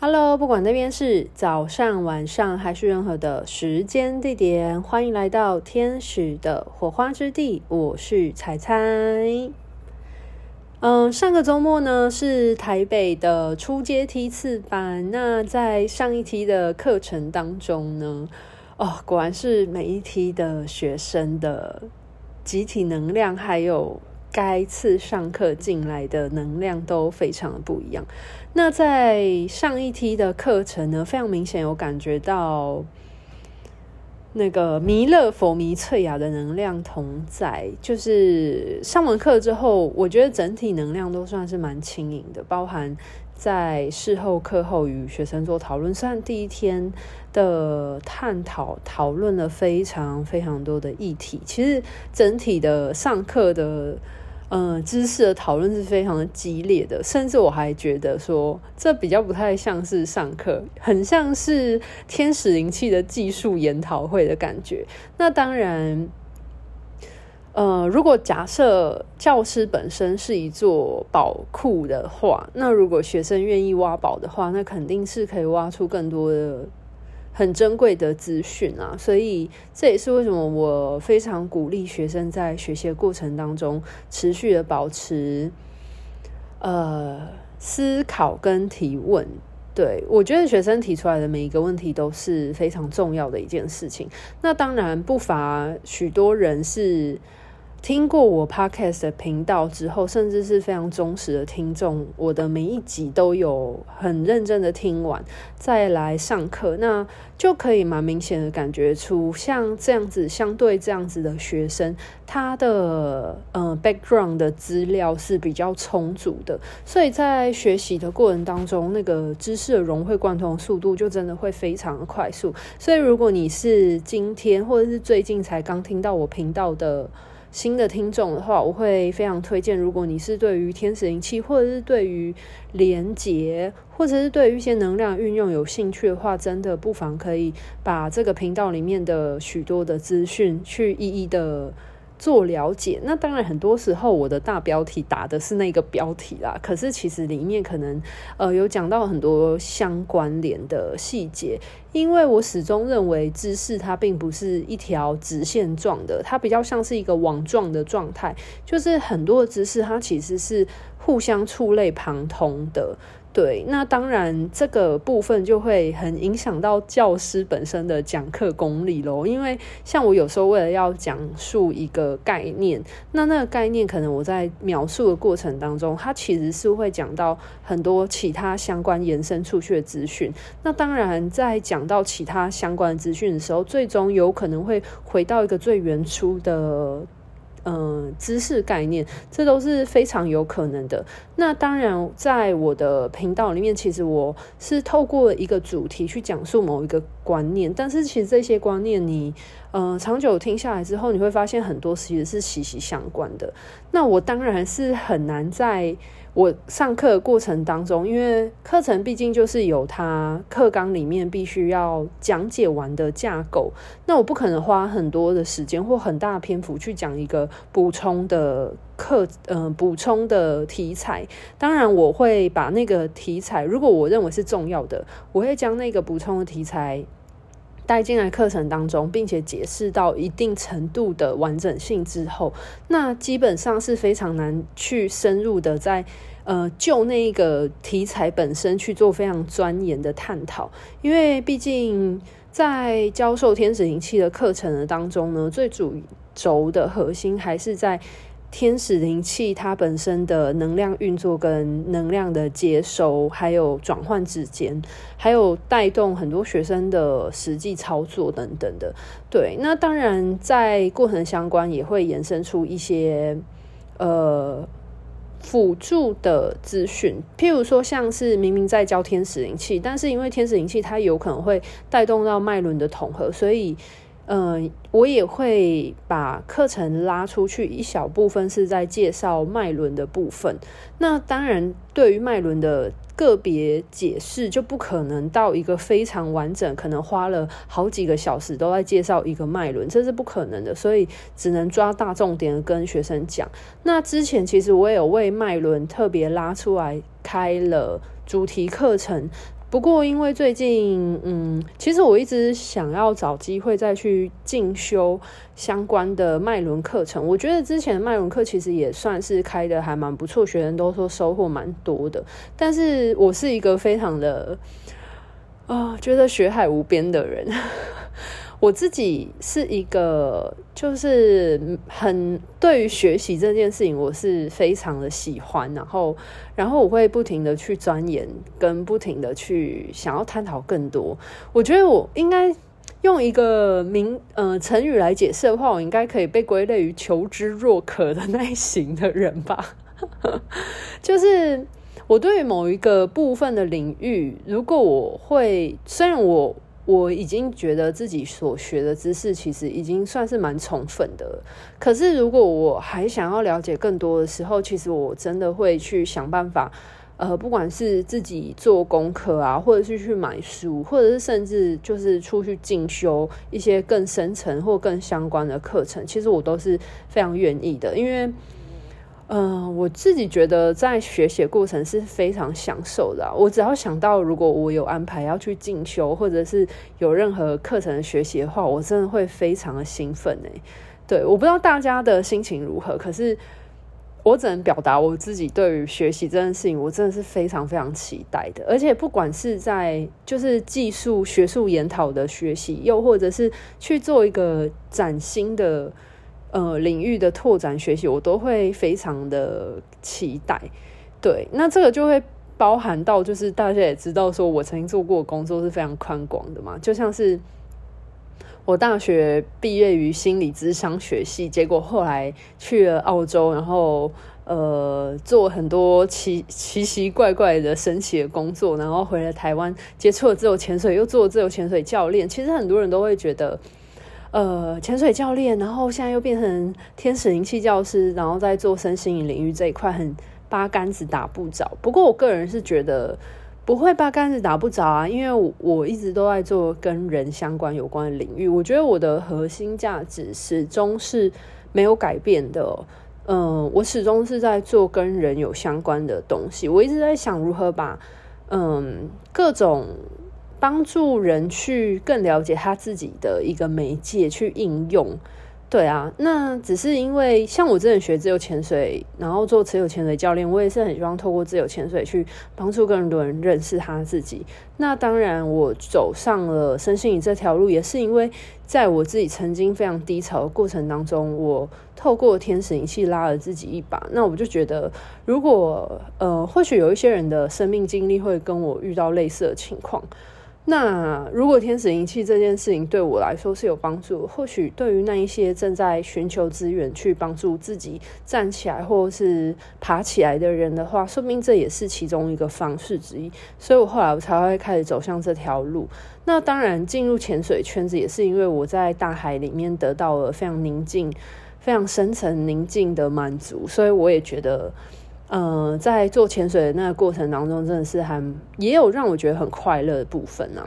Hello，不管那边是早上、晚上还是任何的时间地点，欢迎来到天使的火花之地。我是彩彩。嗯，上个周末呢是台北的初阶梯次班。那在上一梯的课程当中呢，哦，果然是每一梯的学生的集体能量还有。该次上课进来的能量都非常的不一样。那在上一梯的课程呢，非常明显有感觉到那个弥勒佛弥翠雅的能量同在。就是上完课之后，我觉得整体能量都算是蛮轻盈的，包含。在事后课后与学生做讨论，虽然第一天的探讨讨论了非常非常多的议题，其实整体的上课的呃知识的讨论是非常的激烈的，甚至我还觉得说这比较不太像是上课，很像是天使灵气的技术研讨会的感觉。那当然。呃，如果假设教师本身是一座宝库的话，那如果学生愿意挖宝的话，那肯定是可以挖出更多的很珍贵的资讯啊。所以这也是为什么我非常鼓励学生在学习的过程当中持续的保持呃思考跟提问。对，我觉得学生提出来的每一个问题都是非常重要的一件事情。那当然不乏许多人是。听过我 podcast 的频道之后，甚至是非常忠实的听众，我的每一集都有很认真的听完，再来上课，那就可以蛮明显的感觉出，像这样子，相对这样子的学生，他的呃 background 的资料是比较充足的，所以在学习的过程当中，那个知识的融会贯通速度就真的会非常的快速。所以如果你是今天或者是最近才刚听到我频道的，新的听众的话，我会非常推荐。如果你是对于天使灵气，或者是对于连结，或者是对于一些能量运用有兴趣的话，真的不妨可以把这个频道里面的许多的资讯去一一的。做了解，那当然很多时候我的大标题打的是那个标题啦，可是其实里面可能呃有讲到很多相关联的细节，因为我始终认为知识它并不是一条直线状的，它比较像是一个网状的状态，就是很多的知识它其实是互相触类旁通的。对，那当然这个部分就会很影响到教师本身的讲课功力咯，因为像我有时候为了要讲述一个概念，那那个概念可能我在描述的过程当中，它其实是会讲到很多其他相关延伸出去的资讯。那当然在讲到其他相关的资讯的时候，最终有可能会回到一个最原初的。嗯，知识概念，这都是非常有可能的。那当然，在我的频道里面，其实我是透过一个主题去讲述某一个观念，但是其实这些观念你，嗯，长久听下来之后，你会发现很多其实是息息相关的。那我当然是很难在。我上课过程当中，因为课程毕竟就是有它课纲里面必须要讲解完的架构，那我不可能花很多的时间或很大的篇幅去讲一个补充的课，嗯、呃，补充的题材。当然，我会把那个题材，如果我认为是重要的，我会将那个补充的题材带进来课程当中，并且解释到一定程度的完整性之后，那基本上是非常难去深入的在。呃，就那个题材本身去做非常钻研的探讨，因为毕竟在教授天使灵气的课程的当中呢，最主轴的核心还是在天使灵气它本身的能量运作跟能量的接收，还有转换之间，还有带动很多学生的实际操作等等的。对，那当然在过程相关也会延伸出一些呃。辅助的资讯，譬如说，像是明明在教天使灵气，但是因为天使灵气它有可能会带动到脉轮的统合，所以，嗯、我也会把课程拉出去一小部分是在介绍脉轮的部分。那当然，对于脉轮的。个别解释就不可能到一个非常完整，可能花了好几个小时都在介绍一个脉轮，这是不可能的，所以只能抓大重点跟学生讲。那之前其实我也有为脉轮特别拉出来开了主题课程，不过因为最近，嗯，其实我一直想要找机会再去进修相关的脉轮课程。我觉得之前的脉轮课其实也算是开的还蛮不错，学生都说收获蛮多的。但是我是一个非常的啊、觉得学海无边的人。我自己是一个，就是很对于学习这件事情，我是非常的喜欢，然后，然后我会不停的去钻研，跟不停的去想要探讨更多。我觉得我应该用一个名呃成语来解释的话，我应该可以被归类于求知若渴的那一型的人吧。就是我对于某一个部分的领域，如果我会，虽然我。我已经觉得自己所学的知识其实已经算是蛮充分的，可是如果我还想要了解更多的时候，其实我真的会去想办法，呃，不管是自己做功课啊，或者是去买书，或者是甚至就是出去进修一些更深层或更相关的课程，其实我都是非常愿意的，因为。嗯、我自己觉得在学习过程是非常享受的。我只要想到，如果我有安排要去进修，或者是有任何课程的学习的话，我真的会非常的兴奋诶。对，我不知道大家的心情如何，可是我只能表达我自己对于学习这件事情，我真的是非常非常期待的。而且不管是在就是技术学术研讨的学习，又或者是去做一个崭新的。呃，领域的拓展学习，我都会非常的期待。对，那这个就会包含到，就是大家也知道，说我曾经做过工作是非常宽广的嘛。就像是我大学毕业于心理咨商学系，结果后来去了澳洲，然后呃，做很多奇奇奇怪怪的神奇的工作，然后回了台湾，接触了自由潜水，又做了自由潜水教练。其实很多人都会觉得。呃，潜水教练，然后现在又变成天使灵气教师，然后在做身心灵领域这一块，很八竿子打不着。不过我个人是觉得不会八竿子打不着啊，因为我一直都在做跟人相关有关的领域，我觉得我的核心价值始终是没有改变的。嗯、我始终是在做跟人有相关的东西。我一直在想如何把嗯、各种。帮助人去更了解他自己的一个媒介去应用，对啊，那只是因为像我之前学自由潜水，然后做自由潜水教练，我也是很希望透过自由潜水去帮助更多人认识他自己。那当然，我走上了身心灵这条路，也是因为在我自己曾经非常低潮的过程当中，我透过天使仪器拉了自己一把。那我就觉得，如果呃，或许有一些人的生命经历会跟我遇到类似的情况。那如果天使灵气这件事情对我来说是有帮助，或许对于那一些正在寻求资源去帮助自己站起来或是爬起来的人的话，说不定这也是其中一个方式之一。所以我后来我才会开始走向这条路。那当然进入潜水圈子也是因为我在大海里面得到了非常宁静、非常深层宁静的满足，所以我也觉得。呃，在做潜水的那个过程当中，真的是还也有让我觉得很快乐的部分呢、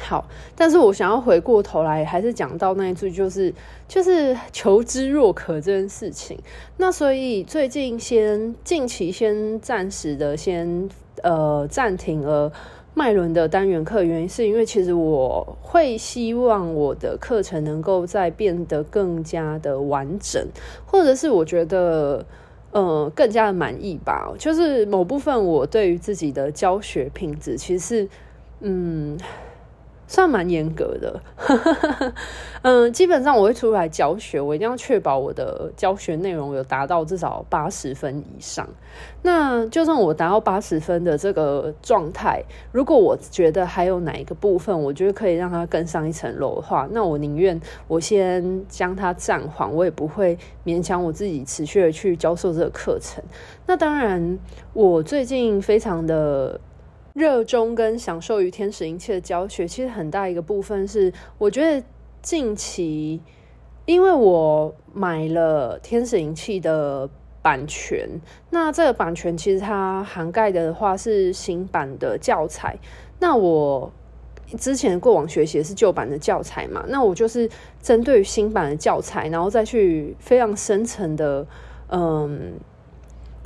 好，但是我想要回过头来，还是讲到那一句，就是就是求知若渴这件事情。那所以最近先近期先暂时的先呃暂停了麦伦的单元课，原因是因为其实我会希望我的课程能够再变得更加的完整，或者是我觉得。呃，更加的满意吧。就是某部分，我对于自己的教学品质，其实是，嗯。算蛮严格的，嗯，基本上我会出来教学，我一定要确保我的教学内容有达到至少八十分以上。那就算我达到八十分的这个状态，如果我觉得还有哪一个部分，我觉得可以让它更上一层楼的话，那我宁愿我先将它暂缓，我也不会勉强我自己持续的去教授这个课程。那当然，我最近非常的。热衷跟享受于天使灵气的教学，其实很大一个部分是，我觉得近期，因为我买了天使灵气的版权，那这个版权其实它涵盖的话是新版的教材，那我之前过往学习是旧版的教材嘛，那我就是针对新版的教材，然后再去非常深层的，嗯。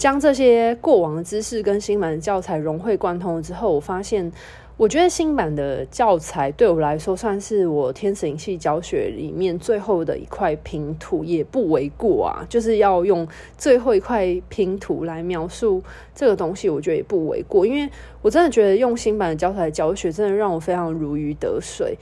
将这些过往的知识跟新版的教材融会贯通之后，我发现，我觉得新版的教材对我来说算是我天使灵气教学里面最后的一块拼图，也不为过啊。就是要用最后一块拼图来描述这个东西，我觉得也不为过，因为我真的觉得用新版的教材教学，真的让我非常如鱼得水。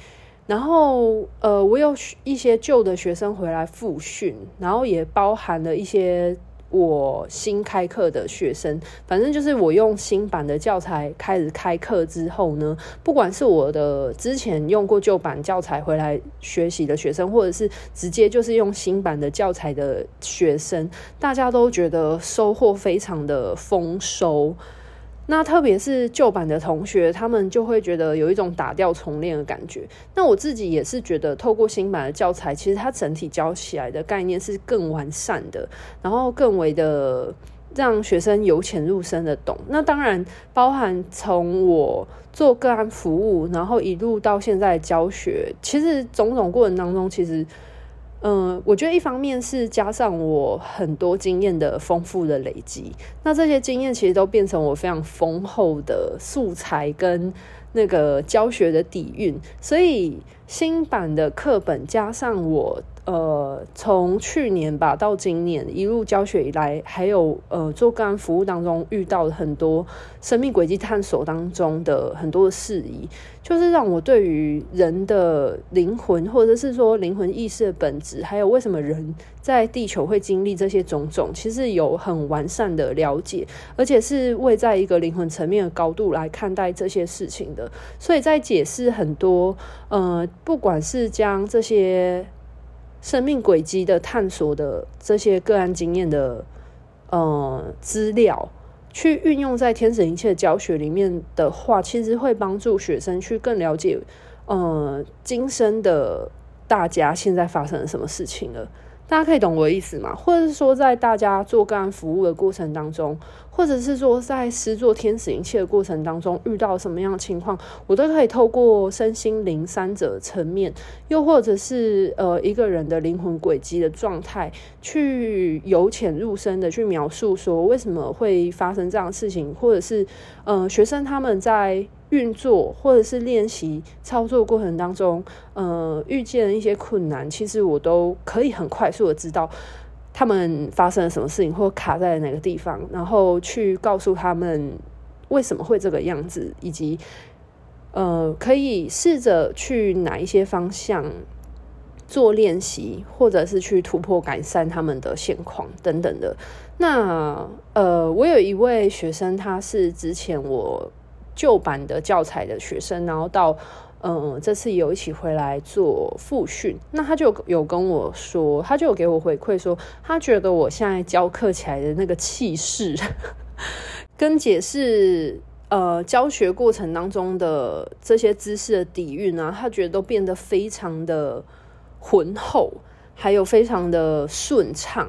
然后，呃，我有一些旧的学生回来复训，然后也包含了一些。我新开课的学生，反正就是我用新版的教材开始开课之后呢，不管是我的之前用过旧版教材回来学习的学生，或者是直接就是用新版的教材的学生，大家都觉得收获非常的丰收。那特别是旧版的同学，他们就会觉得有一种打掉重练的感觉。那我自己也是觉得，透过新版的教材，其实它整体教起来的概念是更完善的，然后更为的让学生由浅入深的懂。那当然包含从我做个案服务，然后一路到现在教学，其实种种过程当中，其实。嗯，我觉得一方面是加上我很多经验的丰富的累积，那这些经验其实都变成我非常丰厚的素材跟那个教学的底蕴，所以新版的课本加上我。呃，从去年吧到今年一路教学以来，还有呃做个案服务当中遇到了很多生命轨迹探索当中的很多事宜，就是让我对于人的灵魂，或者是说灵魂意识的本质，还有为什么人在地球会经历这些种种，其实有很完善的了解，而且是位在一个灵魂层面的高度来看待这些事情的。所以在解释很多呃，不管是将这些。生命轨迹的探索的这些个案经验的呃资料，去运用在天使灵气的教学里面的话，其实会帮助学生去更了解呃今生的大家现在发生了什么事情了。大家可以懂我的意思吗？或者是说，在大家做个案服务的过程当中，或者是说在施作天使灵气的过程当中，遇到什么样的情况，我都可以透过身心灵三者层面，又或者是呃一个人的灵魂轨迹的状态，去由浅入深的去描述说为什么会发生这样的事情，或者是呃学生他们在。运作或者是练习操作过程当中，呃，遇见一些困难，其实我都可以很快速的知道他们发生了什么事情，或卡在哪个地方，然后去告诉他们为什么会这个样子，以及呃，可以试着去哪一些方向做练习，或者是去突破改善他们的现况等等的。那呃，我有一位学生，他是之前我。旧版的教材的学生，然后到嗯，这次有一起回来做复训，那他就有跟我说，他就有给我回馈说，他觉得我现在教课起来的那个气势，跟解释呃教学过程当中的这些知识的底蕴啊，他觉得都变得非常的浑厚，还有非常的顺畅，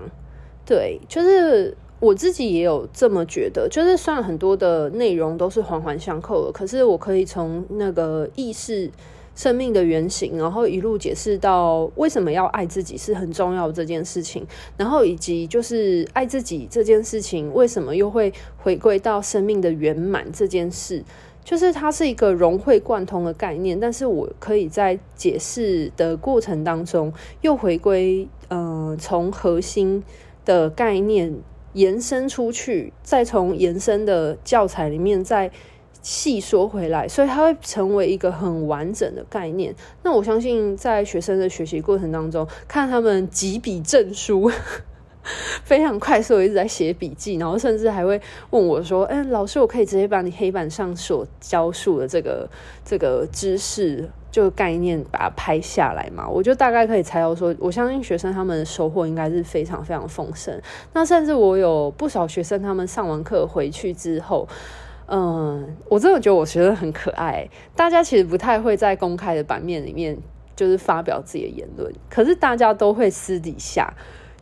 对，就是。我自己也有这么觉得，就是虽然很多的内容都是环环相扣的，可是我可以从那个意识、生命的原型，然后一路解释到为什么要爱自己是很重要这件事情，然后以及就是爱自己这件事情为什么又会回归到生命的圆满这件事，就是它是一个融会贯通的概念，但是我可以在解释的过程当中又回归，呃，从核心的概念。延伸出去，再从延伸的教材里面再细说回来，所以它会成为一个很完整的概念。那我相信，在学生的学习过程当中，看他们几笔证书，非常快速，一直在写笔记，然后甚至还会问我说：“哎，老师，我可以直接把你黑板上所教述的这个这个知识。”就概念把它拍下来嘛，我就大概可以猜到说，我相信学生他们的收获应该是非常非常丰盛。那甚至我有不少学生，他们上完课回去之后，嗯，我真的觉得我学生很可爱。大家其实不太会在公开的版面里面就是发表自己的言论，可是大家都会私底下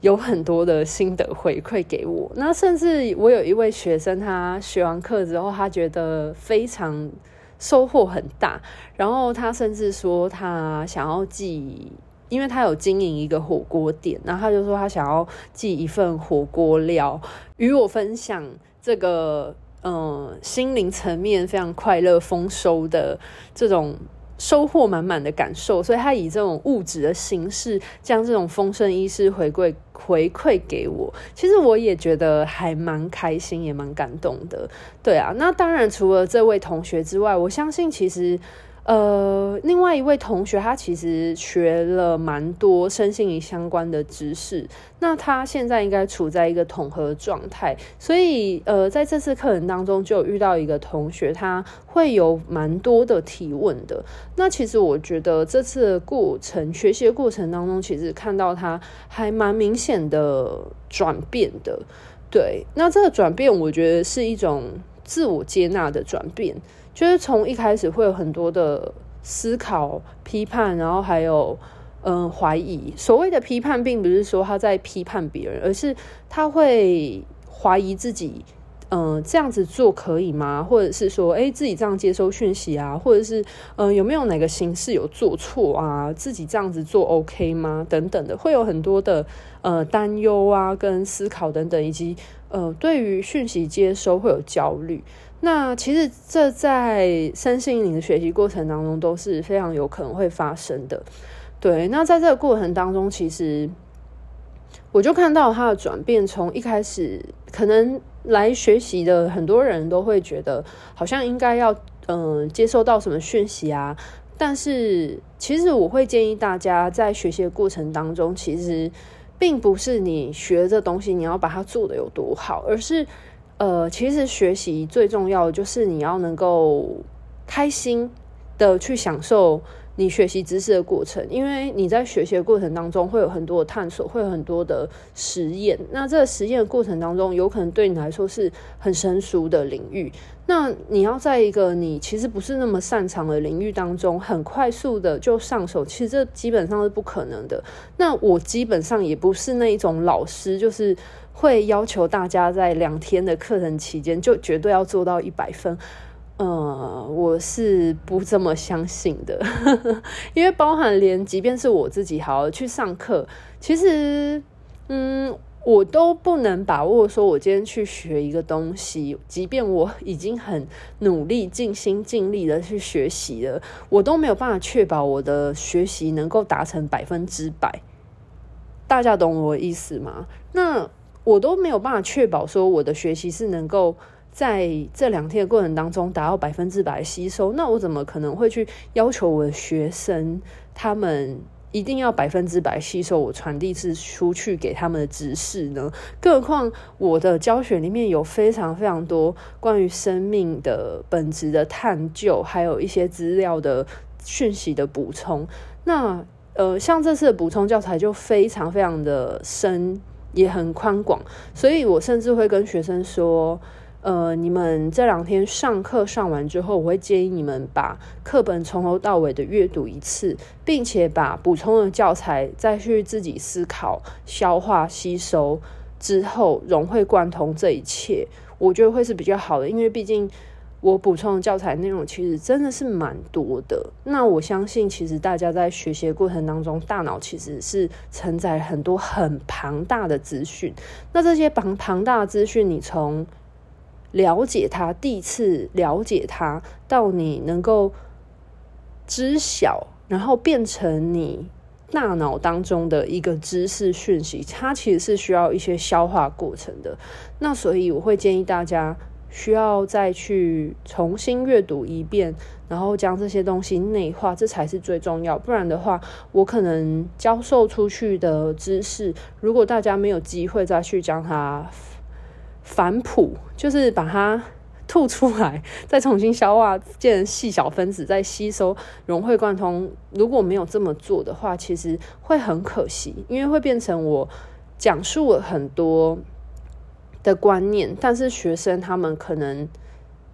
有很多的心得回馈给我。那甚至我有一位学生，他学完课之后，他觉得非常。收获很大，然后他甚至说他想要寄因为他有经营一个火锅店，然后他就说他想要寄一份火锅料与我分享这个，嗯，心灵层面非常快乐丰收的这种收获满满的感受，所以他以这种物质的形式将这种丰盛意识回馈回馈给我。其实我也觉得还蛮开心，也蛮感动的。对啊，那当然除了这位同学之外，我相信其实。呃，另外一位同学，他其实学了蛮多身心灵相关的知识，那他现在应该处在一个统合状态，所以呃，在这次课程当中就遇到一个同学，他会有蛮多的提问的。那其实我觉得这次的过程，学习的过程当中，其实看到他还蛮明显的转变的。对，那这个转变，我觉得是一种自我接纳的转变。就是从一开始会有很多的思考、批判，然后还有嗯怀疑。所谓的批判，并不是说他在批判别人，而是他会怀疑自己，嗯，这样子做可以吗？或者是说，诶，自己这样接收讯息啊，或者是嗯，有没有哪个形式有做错啊？自己这样子做 OK 吗？等等的，会有很多的呃担忧啊，跟思考等等，以及呃，对于讯息接收会有焦虑。那其实这在身心灵的学习过程当中都是非常有可能会发生的，对。那在这个过程当中，其实我就看到他的转变，从一开始可能来学习的很多人都会觉得好像应该要嗯、接收到什么讯息啊，但是其实我会建议大家在学习的过程当中，其实并不是你学这东西你要把它做的有多好，而是。呃，其实学习最重要的就是你要能够开心的去享受你学习知识的过程，因为你在学习的过程当中会有很多的探索，会有很多的实验。那这个实验的过程当中，有可能对你来说是很生疏的领域。那你要在一个你其实不是那么擅长的领域当中，很快速的就上手，其实这基本上是不可能的。那我基本上也不是那一种老师，就是。会要求大家在两天的课程期间就绝对要做到一百分，呃，我是不这么相信的，因为包含连即便是我自己好好去上课，其实，嗯，我都不能把握说，我今天去学一个东西，即便我已经很努力、尽心尽力的去学习了，我都没有办法确保我的学习能够达成百分之百。大家懂我的意思吗？那。我都没有办法确保说我的学习是能够在这两天的过程当中达到百分之百吸收，那我怎么可能会去要求我的学生他们一定要百分之百吸收我传递是出去给他们的知识呢？更何况我的教学里面有非常非常多关于生命的本质的探究，还有一些资料的讯息的补充。那呃，像这次的补充教材就非常非常的深。也很宽广，所以我甚至会跟学生说，呃，你们这两天上课上完之后，我会建议你们把课本从头到尾的阅读一次，并且把补充的教材再去自己思考、消化、吸收之后，融会贯通这一切，我觉得会是比较好的，因为毕竟。我补充的教材内容其实真的是蛮多的。那我相信，其实大家在学习过程当中，大脑其实是承载很多很庞大的资讯。那这些庞庞大的资讯，你从了解它，第一次了解它，到你能够知晓，然后变成你大脑当中的一个知识讯息，它其实是需要一些消化过程的。那所以我会建议大家。需要再去重新阅读一遍，然后将这些东西内化，这才是最重要。不然的话，我可能教授出去的知识，如果大家没有机会再去将它反哺，就是把它吐出来，再重新消化，变成细小分子，再吸收，融会贯通。如果没有这么做的话，其实会很可惜，因为会变成我讲述了很多。的观念，但是学生他们可能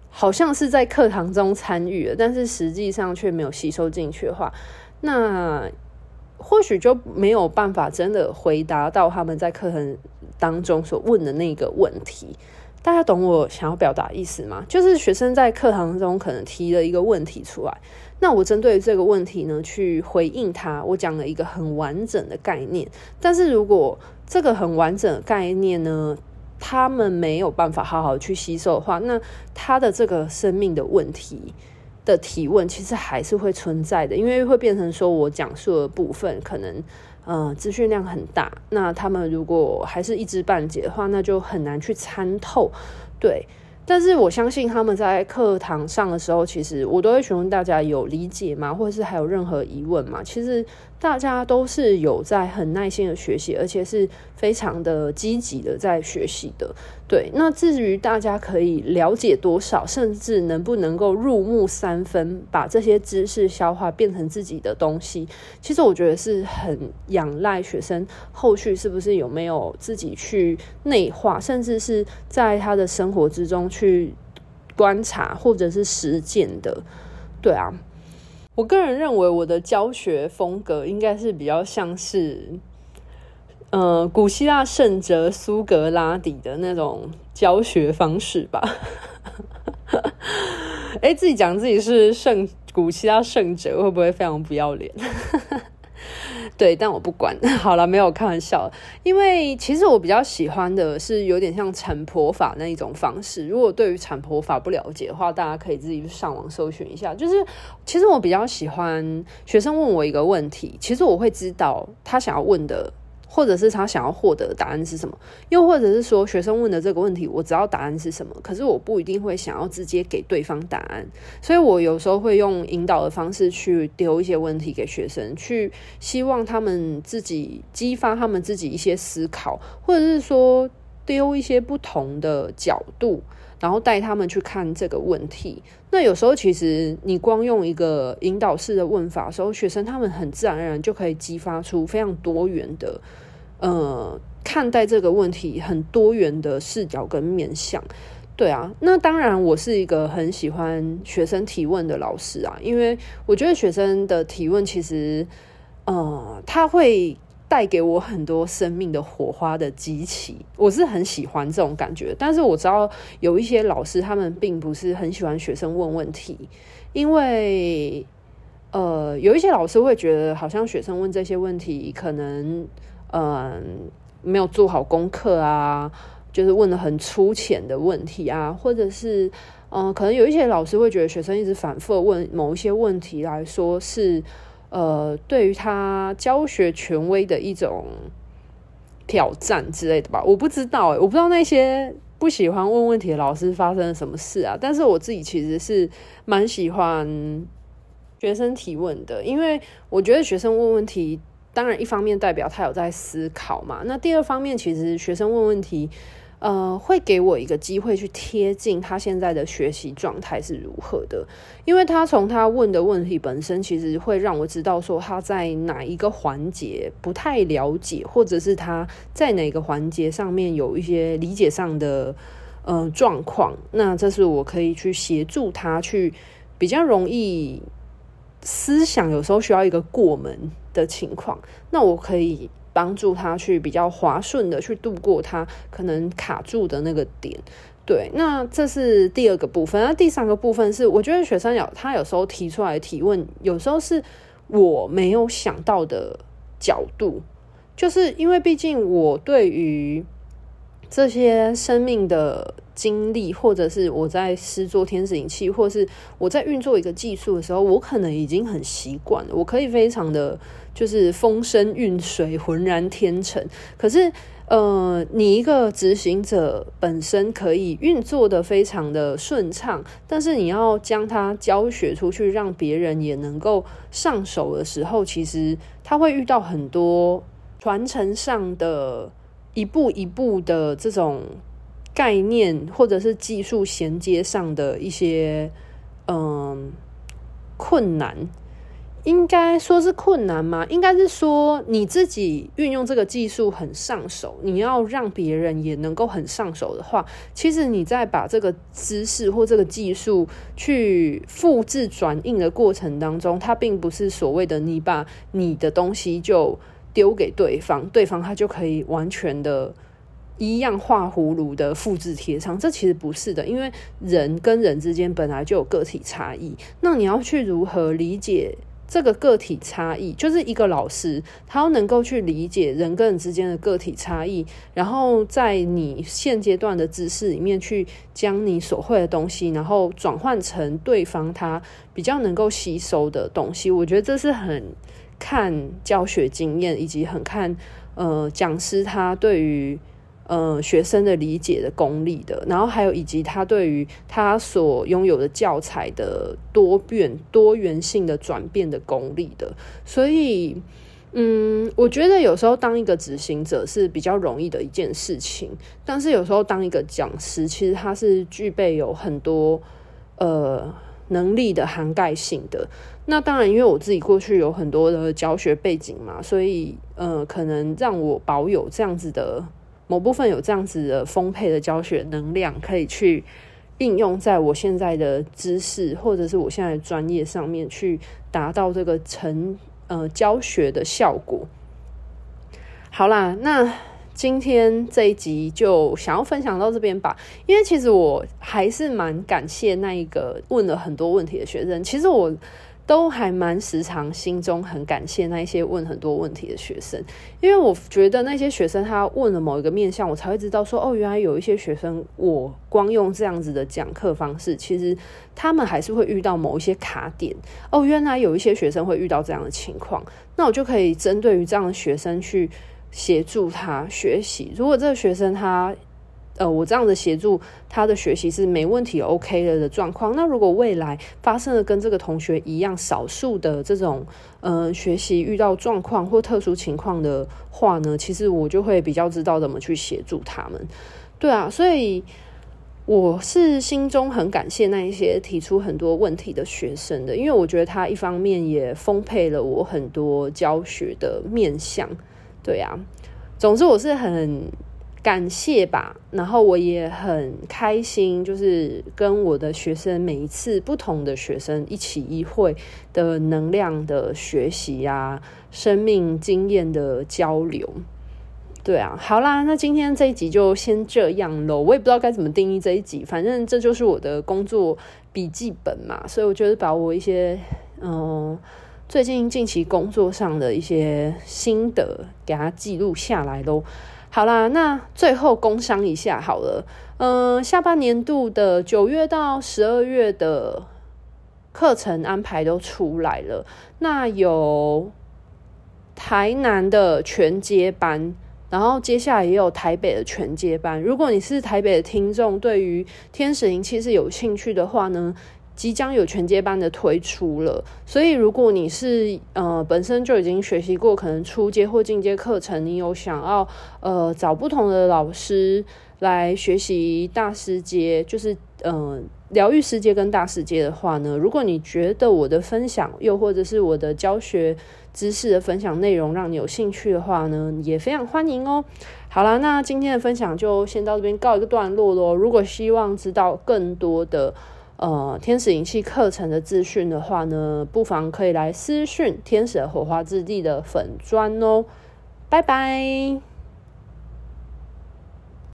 好像是在课堂中参与了，但是实际上却没有吸收进去的话，那或许就没有办法真的回答到他们在课程当中所问的那个问题。大家懂我想要表达意思吗？就是学生在课堂中可能提了一个问题出来，那我针对这个问题呢去回应他，我讲了一个很完整的概念。但是如果这个很完整的概念呢，他们没有办法好好去吸收的话，那他的这个生命的问题的提问其实还是会存在的，因为会变成说我讲述的部分可能。嗯，资讯量很大，那他们如果还是一知半解的话，那就很难去参透，对。但是我相信他们在课堂上的时候，其实我都会询问大家有理解吗？或者是还有任何疑问吗？其实大家都是有在很耐心的学习，而且是非常的积极的在学习的。对，那至于大家可以了解多少，甚至能不能够入木三分，把这些知识消化变成自己的东西，其实我觉得是很仰赖学生后续是不是有没有自己去内化，甚至是在他的生活之中去观察或者是实践的。对啊，我个人认为我的教学风格应该是比较像是。呃，古希腊圣哲苏格拉底的那种教学方式吧。哎，自己讲自己是圣古希腊圣哲，会不会非常不要脸？对，但我不管。好了，没有开玩笑。因为其实我比较喜欢的是有点像产婆法那一种方式。如果对于产婆法不了解的话，大家可以自己上网搜寻一下。就是其实我比较喜欢学生问我一个问题，其实我会知道他想要问的。或者是他想要获得的答案是什么？又或者是说，学生问的这个问题，我知道答案是什么，可是我不一定会想要直接给对方答案，所以我有时候会用引导的方式去丢一些问题给学生，去希望他们自己激发他们自己一些思考，或者是说丢一些不同的角度。然后带他们去看这个问题。那有时候其实你光用一个引导式的问法的时候，学生他们很自然而然就可以激发出非常多元的，呃，看待这个问题很多元的视角跟面向。对啊，那当然我是一个很喜欢学生提问的老师啊，因为我觉得学生的提问其实，呃，他会。带给我很多生命的火花的激起，我是很喜欢这种感觉。但是我知道有一些老师，他们并不是很喜欢学生问问题，因为呃，有一些老师会觉得，好像学生问这些问题，可能嗯、没有做好功课啊，就是问的很粗浅的问题啊，或者是嗯、可能有一些老师会觉得学生一直反复问某一些问题来说是。呃，对于他教学权威的一种挑战之类的吧，我不知道欸，我不知道那些不喜欢问问题的老师发生了什么事啊。但是我自己其实是蛮喜欢学生提问的，因为我觉得学生问问题，当然一方面代表他有在思考嘛，那第二方面其实学生问问题。呃，会给我一个机会去贴近他现在的学习状态是如何的，因为他从他问的问题本身，其实会让我知道说他在哪一个环节不太了解，或者是他在哪个环节上面有一些理解上的呃状况。那这是我可以去协助他去比较容易思想有时候需要一个过门的情况，那我可以。帮助他去比较滑顺的去度过他可能卡住的那个点，对，那这是第二个部分。那第三个部分是，我觉得学生有他有时候提出来的提问，有时候是我没有想到的角度，就是因为毕竟我对于这些生命的经历，或者是我在施作天使引器，或是我在运作一个技术的时候，我可能已经很习惯了，我可以非常的。就是风生韵水，浑然天成。可是，呃，你一个执行者本身可以运作得非常的顺畅，但是你要将它教学出去，让别人也能够上手的时候，其实他会遇到很多传承上的一步一步的这种概念，或者是技术衔接上的一些嗯、困难。应该说是困难吗？应该是说你自己运用这个技术很上手，你要让别人也能够很上手的话，其实你在把这个知识或这个技术去复制转印的过程当中，它并不是所谓的你把你的东西就丢给对方，对方他就可以完全的一样画葫芦的复制贴上，这其实不是的，因为人跟人之间本来就有个体差异。那你要去如何理解这个个体差异？就是一个老师，他要能够去理解人跟人之间的个体差异，然后在你现阶段的知识里面去将你所会的东西，然后转换成对方他比较能够吸收的东西。我觉得这是很看教学经验，以及很看呃讲师他对于。呃，学生的理解的功力的，然后还有以及他对于他所拥有的教材的多变、多元性的转变的功力的，所以，嗯，我觉得有时候当一个执行者是比较容易的一件事情，但是有时候当一个讲师，其实他是具备有很多呃能力的涵盖性的。那当然，因为我自己过去有很多的教学背景嘛，所以呃，可能让我保有这样子的。某部分有这样子的丰沛的教学能量，可以去应用在我现在的知识或者是我现在的专业上面，去达到这个成呃教学的效果。好啦，那今天这一集就想要分享到这边吧，因为其实我还是蛮感谢那一个问了很多问题的学生，其实我。都还蛮时常，心中很感谢那一些问很多问题的学生，因为我觉得那些学生他问了某一个面向，我才会知道说，哦，原来有一些学生，我光用这样子的讲课方式，其实他们还是会遇到某一些卡点。哦，原来有一些学生会遇到这样的情况，那我就可以针对于这样的学生去协助他学习。如果这个学生他呃，我这样的协助他的学习是没问题，OK 了的状况。那如果未来发生了跟这个同学一样少数的这种呃学习遇到状况或特殊情况的话呢，其实我就会比较知道怎么去协助他们。对啊，所以我是心中很感谢那一些提出很多问题的学生的，因为我觉得他一方面也丰沛了我很多教学的面向。对啊，总之我是很。感谢吧，然后我也很开心，就是跟我的学生每一次不同的学生一起一会的能量的学习啊，生命经验的交流。对啊，好啦，那今天这一集就先这样喽。我也不知道该怎么定义这一集，反正这就是我的工作笔记本嘛，所以我觉得把我一些嗯最近近期工作上的一些心得给它记录下来喽。好啦，那最后工商一下好了。嗯、下半年度的九月到十二月的课程安排都出来了。那有台南的全接班，然后接下来也有台北的全接班。如果你是台北的听众，对于天使灵气是有兴趣的话呢，即将有全接班的推出了，所以如果你是呃本身就已经学习过可能初阶或进阶课程，你有想要呃找不同的老师来学习大师阶，就是呃疗愈师阶跟大师阶的话呢，如果你觉得我的分享又或者是我的教学知识的分享内容让你有兴趣的话呢，也非常欢迎哦。好啦，那今天的分享就先到这边告一个段落喽。如果希望知道更多的。呃，天使灵气课程的资讯的话呢，不妨可以来私讯天使的火花之地的粉砖哦，拜拜。